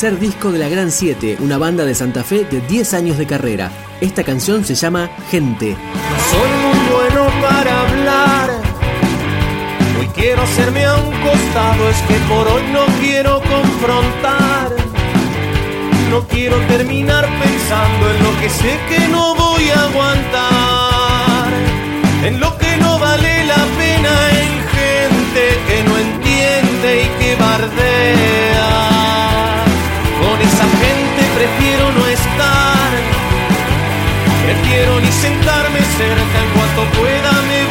Tercer disco de la Gran 7, una banda de Santa Fe de 10 años de carrera. Esta canción se llama Gente. soy muy bueno para hablar. Hoy quiero hacerme a un costado, es que por hoy no quiero confrontar. No quiero terminar pensando en lo que sé que no voy a aguantar. En lo que no vale la pena, en gente que no entiende y que bardea. Prefiero no estar. Prefiero ni sentarme cerca, en cuanto pueda me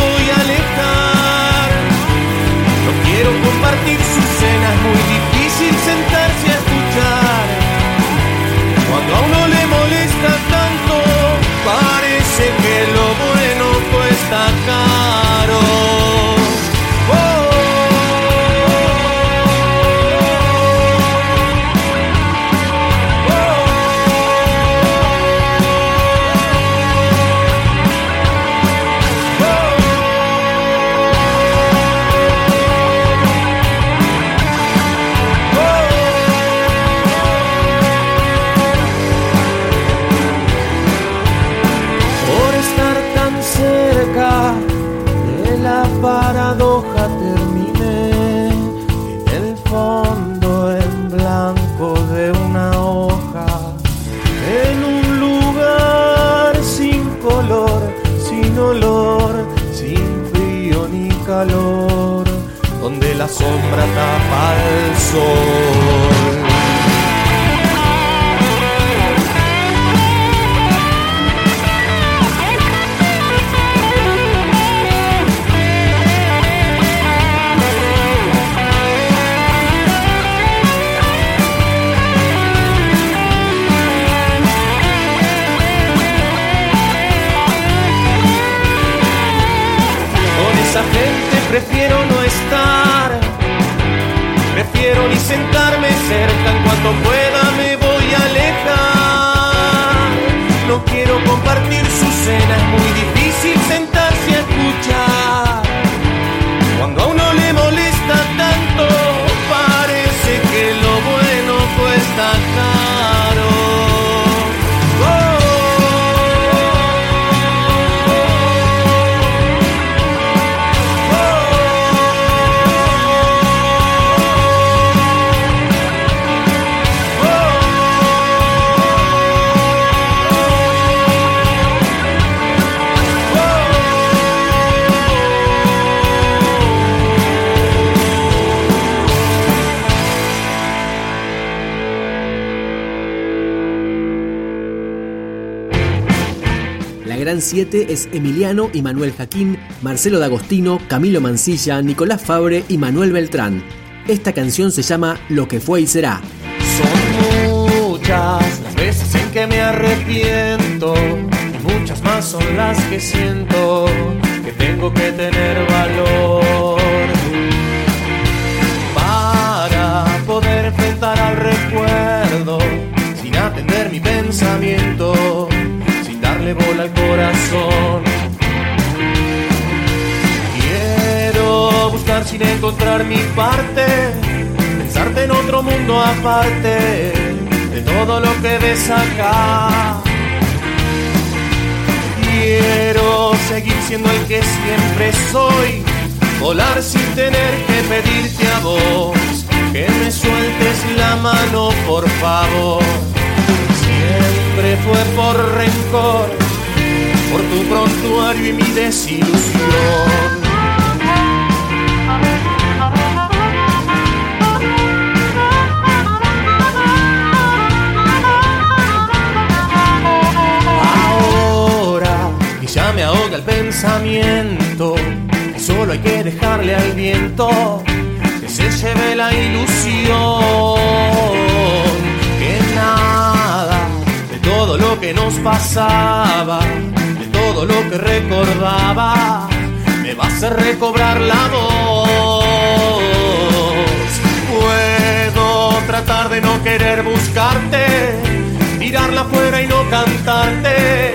Gran 7 es Emiliano y Manuel Jaquín, Marcelo D'Agostino, Camilo Mancilla, Nicolás Fabre y Manuel Beltrán. Esta canción se llama Lo que fue y será. Son muchas las veces en que me arrepiento, y muchas más son las que siento que tengo que tener valor Sin encontrar mi parte, pensarte en otro mundo aparte de todo lo que ves acá. Quiero seguir siendo el que siempre soy, volar sin tener que pedirte a vos que me sueltes la mano, por favor siempre fue por rencor, por tu prontuario y mi desilusión. Pensamiento. Solo hay que dejarle al viento que se lleve la ilusión. Que nada de todo lo que nos pasaba, de todo lo que recordaba, me va a hacer recobrar la voz. Puedo tratar de no querer buscarte, tirarla afuera y no cantarte,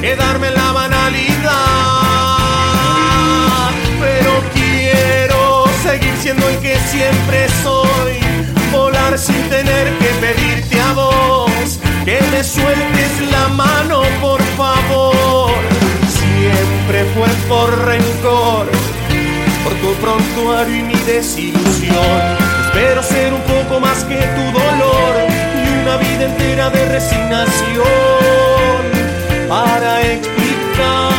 quedarme en la banalidad. Siendo el que siempre soy, volar sin tener que pedirte a vos, que me sueltes la mano por favor. Siempre fue por rencor, por tu prontuario y mi desilusión. Espero ser un poco más que tu dolor y una vida entera de resignación para explicarte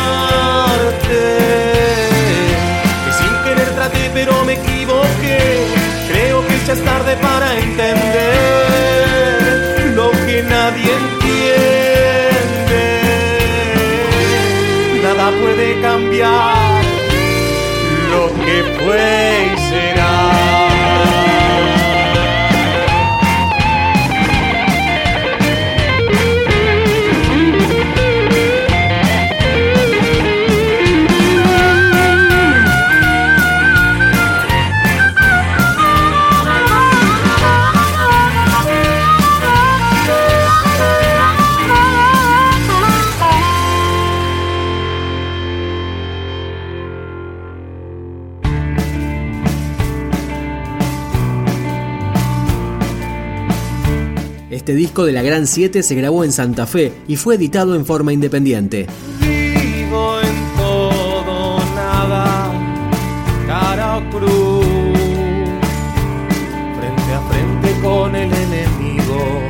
para entender lo que nadie entiende. Nada puede cambiar lo que fue y será. Este disco de la Gran 7 se grabó en Santa Fe y fue editado en forma independiente. Vivo en todo nada, cara o cruz, frente a frente con el enemigo.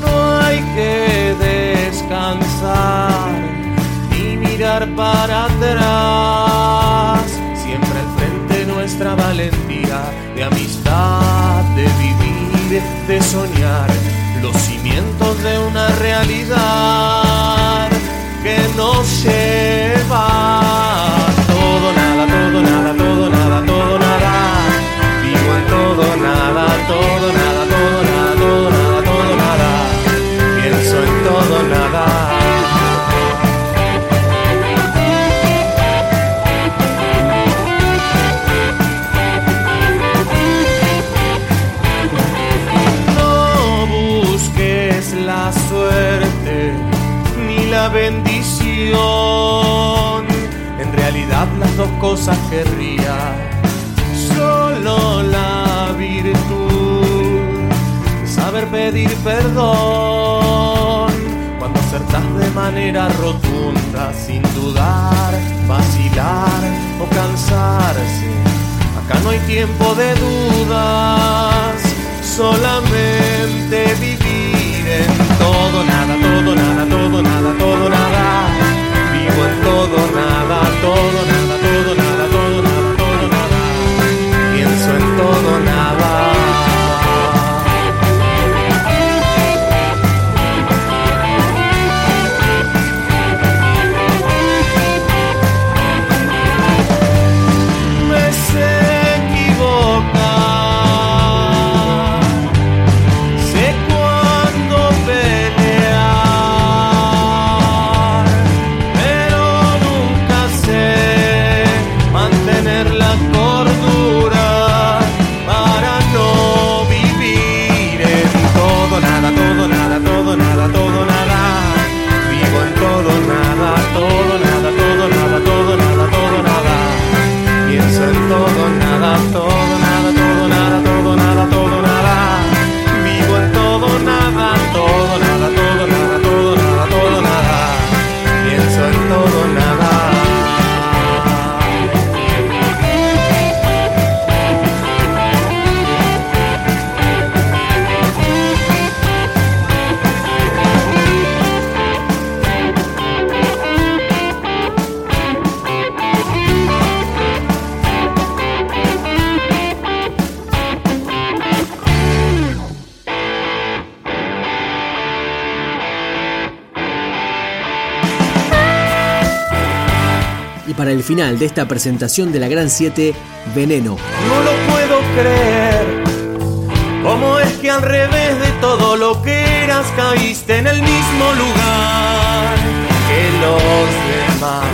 No hay que descansar ni mirar para atrás. Siempre al frente nuestra valentía de amistad, de vivir, de soñar los de una realidad que nos lleva En realidad las dos cosas querría. Solo la virtud de saber pedir perdón. Cuando acertas de manera rotunda, sin dudar, vacilar o cansarse. Acá no hay tiempo de dudas, solamente vivir en todo, nada, todo, nada, para el final de esta presentación de la Gran 7, Veneno. No lo puedo creer. ¿Cómo es que al revés de todo lo que eras caíste en el mismo lugar que los demás?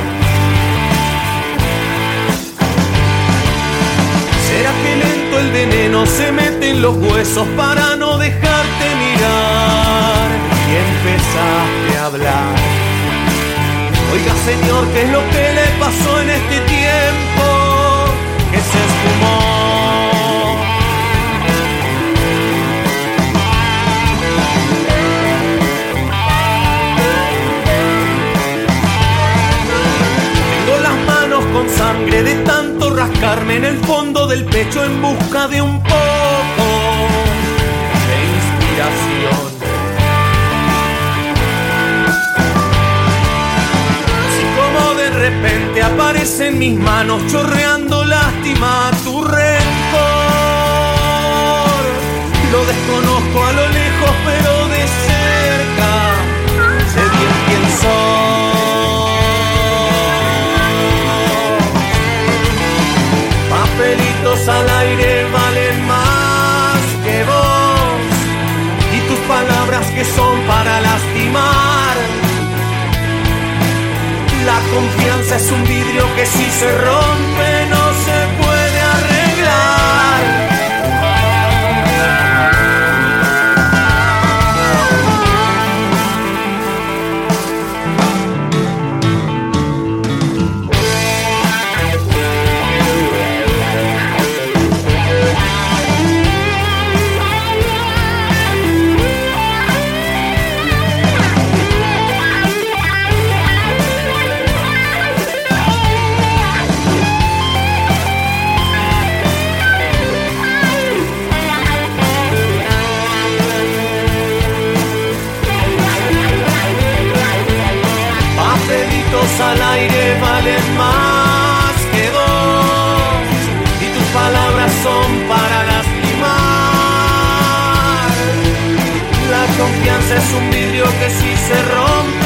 ¿Será que lento el veneno se mete en los huesos para no dejarte mirar? Y empezaste a hablar. Oiga señor, ¿qué es lo que le pasó en este tiempo que se esfumó? Las manos con sangre de tanto rascarme en el fondo del pecho en busca de un en mis manos chorreando lástima confianza es un vidrio que si se rompe confianza es un vidrio que si se rompe